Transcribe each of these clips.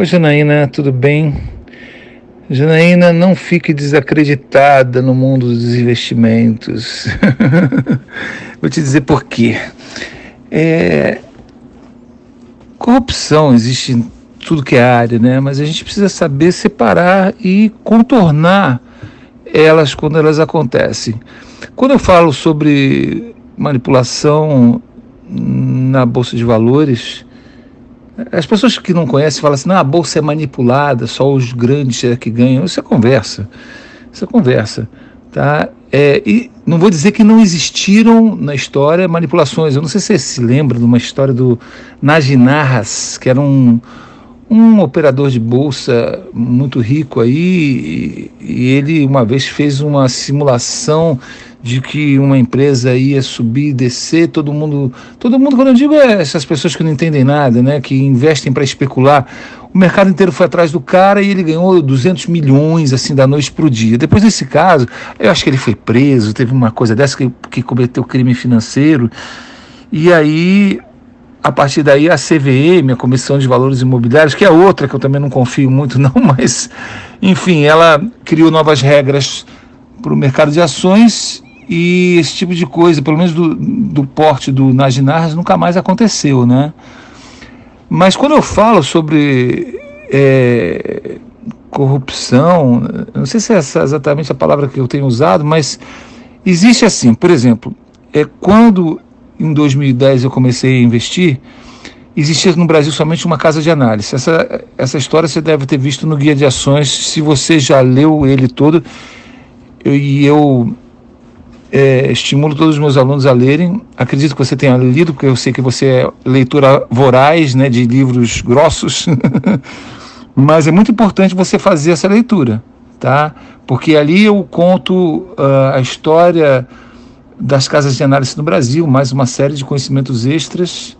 Oi, Janaína, tudo bem? Janaína, não fique desacreditada no mundo dos investimentos. Vou te dizer por quê. É... Corrupção existe em tudo que é área, né? Mas a gente precisa saber separar e contornar elas quando elas acontecem. Quando eu falo sobre manipulação na bolsa de valores, as pessoas que não conhecem falam assim: não, a bolsa é manipulada, só os grandes é que ganham. Isso é conversa. Isso é conversa. Tá? É, e não vou dizer que não existiram na história manipulações. Eu não sei se você se lembra de uma história do Najinarras, que era um, um operador de bolsa muito rico aí, e, ele uma vez fez uma simulação de que uma empresa ia subir e descer, todo mundo, todo mundo, quando eu digo é essas pessoas que não entendem nada, né, que investem para especular, o mercado inteiro foi atrás do cara e ele ganhou 200 milhões assim da noite para o dia. Depois desse caso, eu acho que ele foi preso, teve uma coisa dessa que, que cometeu crime financeiro, e aí a partir daí a CVM, a Comissão de Valores Imobiliários, que é outra que eu também não confio muito não, mas enfim, ela criou novas regras para o mercado de ações e esse tipo de coisa, pelo menos do, do porte do Najinars, nunca mais aconteceu, né? Mas quando eu falo sobre é, corrupção, não sei se é exatamente a palavra que eu tenho usado, mas existe assim, por exemplo, é quando em 2010 eu comecei a investir, existia no Brasil somente uma casa de análise. Essa, essa história você deve ter visto no Guia de Ações, se você já leu ele todo, eu, e eu é, estimulo todos os meus alunos a lerem. Acredito que você tenha lido, porque eu sei que você é leitura voraz né, de livros grossos. Mas é muito importante você fazer essa leitura, tá? Porque ali eu conto uh, a história das casas de análise no Brasil, mais uma série de conhecimentos extras,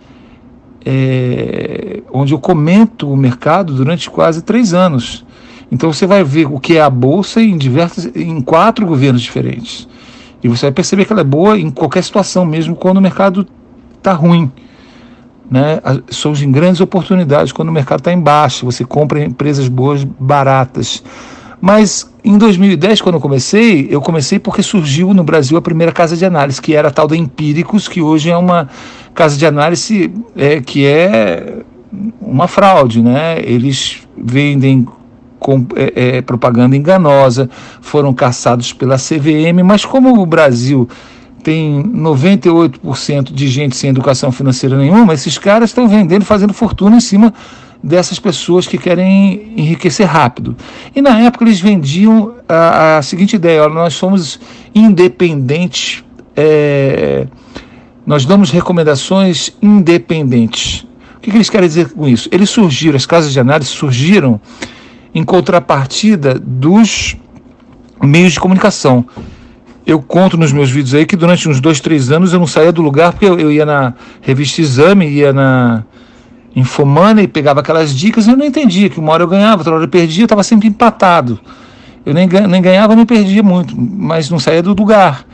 é, onde eu comento o mercado durante quase três anos. Então você vai ver o que é a bolsa em diversos, em quatro governos diferentes. E você vai perceber que ela é boa em qualquer situação, mesmo quando o mercado está ruim. Né? Surgem grandes oportunidades quando o mercado está em baixa, você compra empresas boas, baratas. Mas em 2010, quando eu comecei, eu comecei porque surgiu no Brasil a primeira casa de análise, que era a tal da Empíricos, que hoje é uma casa de análise é, que é uma fraude. Né? Eles vendem com é, é, propaganda enganosa, foram caçados pela CVM, mas como o Brasil tem 98% de gente sem educação financeira nenhuma, esses caras estão vendendo, fazendo fortuna em cima dessas pessoas que querem enriquecer rápido. E na época eles vendiam a, a seguinte ideia: olha, nós somos independentes, é, nós damos recomendações independentes. O que, que eles querem dizer com isso? Eles surgiram, as casas de análise surgiram em contrapartida dos meios de comunicação. Eu conto nos meus vídeos aí que durante uns dois, três anos eu não saía do lugar porque eu, eu ia na revista Exame, ia na Infomana e pegava aquelas dicas eu não entendia, que uma hora eu ganhava, outra hora eu perdia, eu estava sempre empatado. Eu nem, nem ganhava nem perdia muito, mas não saía do lugar.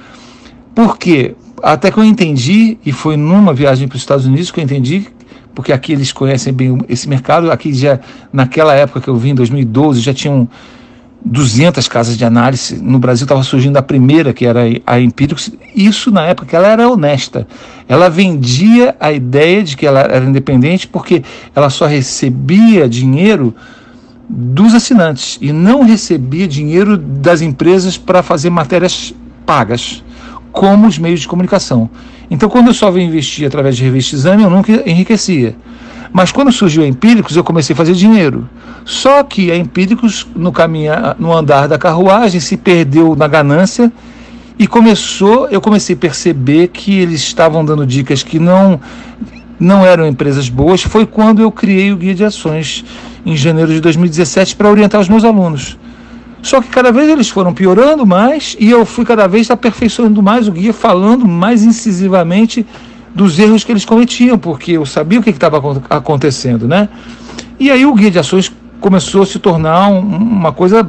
Por quê? Até que eu entendi, e foi numa viagem para os Estados Unidos que eu entendi porque aqui eles conhecem bem esse mercado. Aqui já, naquela época que eu vim, em 2012, já tinham 200 casas de análise. No Brasil estava surgindo a primeira, que era a Empíricos. Isso na época ela era honesta. Ela vendia a ideia de que ela era independente porque ela só recebia dinheiro dos assinantes e não recebia dinheiro das empresas para fazer matérias pagas, como os meios de comunicação. Então, quando eu só vim investir através de revista exame, eu nunca enriquecia. Mas quando surgiu a Empíricos, eu comecei a fazer dinheiro. Só que a Empíricos, no, no andar da carruagem, se perdeu na ganância e começou, eu comecei a perceber que eles estavam dando dicas que não, não eram empresas boas. Foi quando eu criei o Guia de Ações em janeiro de 2017 para orientar os meus alunos. Só que cada vez eles foram piorando mais e eu fui cada vez aperfeiçoando mais o guia, falando mais incisivamente dos erros que eles cometiam, porque eu sabia o que estava acontecendo, né? E aí o guia de ações começou a se tornar um, uma coisa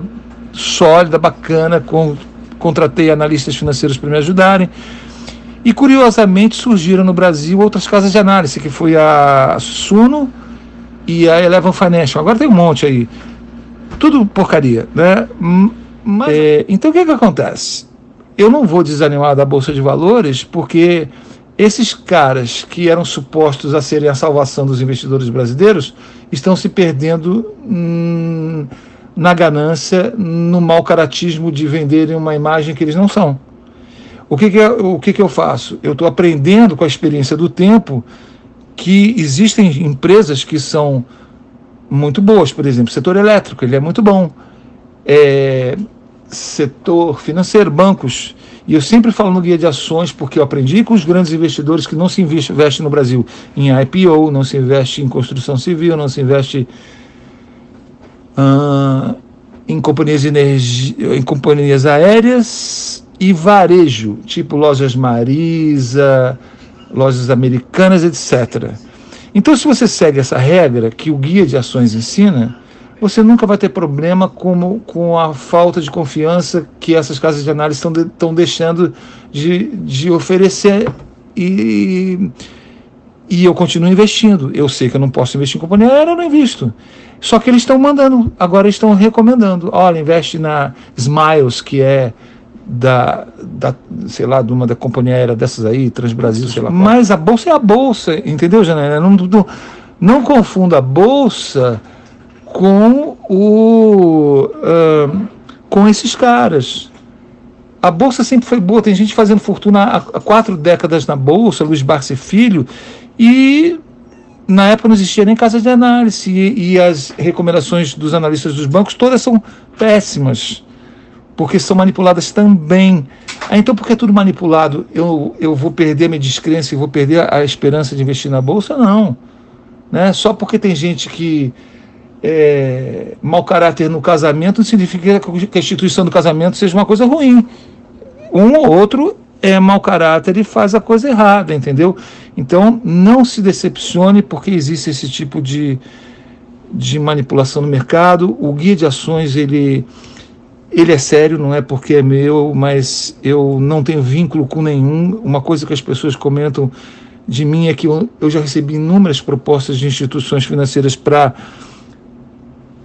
sólida, bacana, com, contratei analistas financeiros para me ajudarem. E curiosamente surgiram no Brasil outras casas de análise, que foi a Suno, e a Eleven Financial. Agora tem um monte aí. Tudo porcaria, né? Mas, é, então o que, que acontece? Eu não vou desanimar da Bolsa de Valores porque esses caras que eram supostos a serem a salvação dos investidores brasileiros estão se perdendo hum, na ganância, no mau caratismo de venderem uma imagem que eles não são. O que, que, é, o que, que eu faço? Eu estou aprendendo com a experiência do tempo que existem empresas que são muito boas, por exemplo, setor elétrico, ele é muito bom. É, setor financeiro, bancos. E eu sempre falo no guia de ações, porque eu aprendi com os grandes investidores que não se investe no Brasil em IPO, não se investe em construção civil, não se investe uh, em, companhias em companhias aéreas e varejo, tipo lojas Marisa, lojas americanas, etc. Então, se você segue essa regra que o guia de ações ensina, você nunca vai ter problema com, com a falta de confiança que essas casas de análise estão de, deixando de, de oferecer e, e eu continuo investindo. Eu sei que eu não posso investir em companhia aérea, eu não invisto. Só que eles estão mandando, agora estão recomendando. Olha, investe na Smiles, que é da, da, sei lá, de uma da companhia aérea dessas aí, Transbrasil, sei lá. Mas a bolsa é a bolsa, entendeu, Janaína? Não, não, não confunda a bolsa com o uh, com esses caras. A bolsa sempre foi boa, tem gente fazendo fortuna há, quatro décadas na bolsa, Luiz Barça Filho, e na época não existia nem casa de análise e, e, as recomendações dos analistas dos bancos todas são péssimas, porque são manipuladas também. Ah, então, porque é tudo manipulado, eu, eu vou perder minha descrença e vou perder a, a esperança de investir na bolsa? Não. Né? Só porque tem gente que é, mau caráter no casamento não significa que a instituição do casamento seja uma coisa ruim. Um ou outro é mau caráter e faz a coisa errada, entendeu? Então não se decepcione porque existe esse tipo de, de manipulação no mercado. O guia de ações ele ele é sério, não é porque é meu, mas eu não tenho vínculo com nenhum. Uma coisa que as pessoas comentam de mim é que eu, eu já recebi inúmeras propostas de instituições financeiras para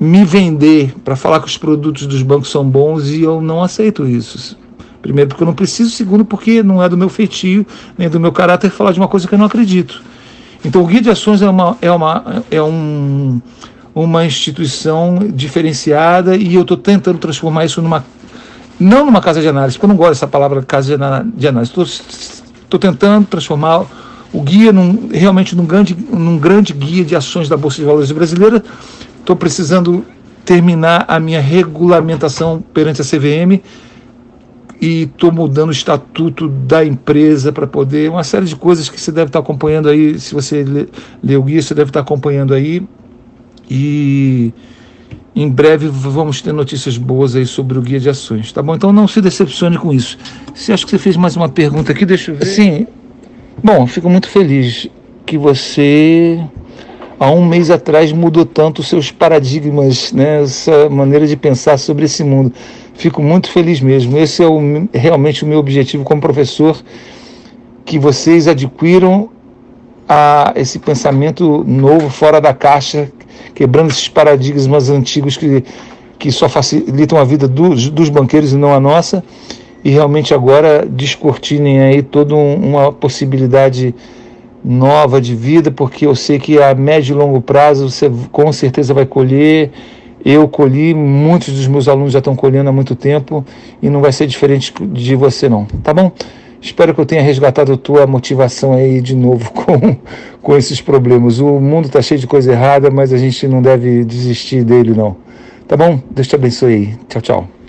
me vender, para falar que os produtos dos bancos são bons e eu não aceito isso. Primeiro, porque eu não preciso. Segundo, porque não é do meu feitio, nem do meu caráter falar de uma coisa que eu não acredito. Então, o Guia de Ações é uma, é uma, é um, uma instituição diferenciada e eu estou tentando transformar isso numa. Não numa casa de análise, porque eu não gosto dessa palavra casa de análise. Estou tentando transformar o guia num, realmente num grande, num grande guia de ações da Bolsa de Valores brasileira, estou precisando terminar a minha regulamentação perante a CVM e estou mudando o estatuto da empresa para poder. Uma série de coisas que você deve estar acompanhando aí. Se você lê, lê o guia, você deve estar acompanhando aí. E em breve vamos ter notícias boas aí sobre o guia de ações, tá bom? Então não se decepcione com isso. Você acha que você fez mais uma pergunta aqui? Deixa eu ver. Sim. Bom, fico muito feliz que você há um mês atrás mudou tanto os seus paradigmas, né, essa maneira de pensar sobre esse mundo. Fico muito feliz mesmo. Esse é o, realmente o meu objetivo como professor, que vocês adquiram a, esse pensamento novo, fora da caixa, quebrando esses paradigmas antigos que, que só facilitam a vida dos, dos banqueiros e não a nossa, e realmente agora descortinem aí toda um, uma possibilidade nova de vida, porque eu sei que a médio e longo prazo você com certeza vai colher. Eu colhi, muitos dos meus alunos já estão colhendo há muito tempo e não vai ser diferente de você não, tá bom? Espero que eu tenha resgatado a tua motivação aí de novo com, com esses problemas. O mundo está cheio de coisa errada, mas a gente não deve desistir dele não. Tá bom? Deus te abençoe aí. Tchau, tchau.